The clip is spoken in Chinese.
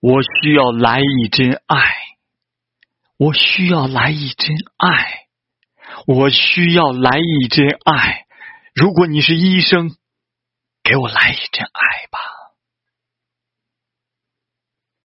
我需要来一针爱我需要来一针爱我需要来一针爱。如果你是医生给我来一针爱吧。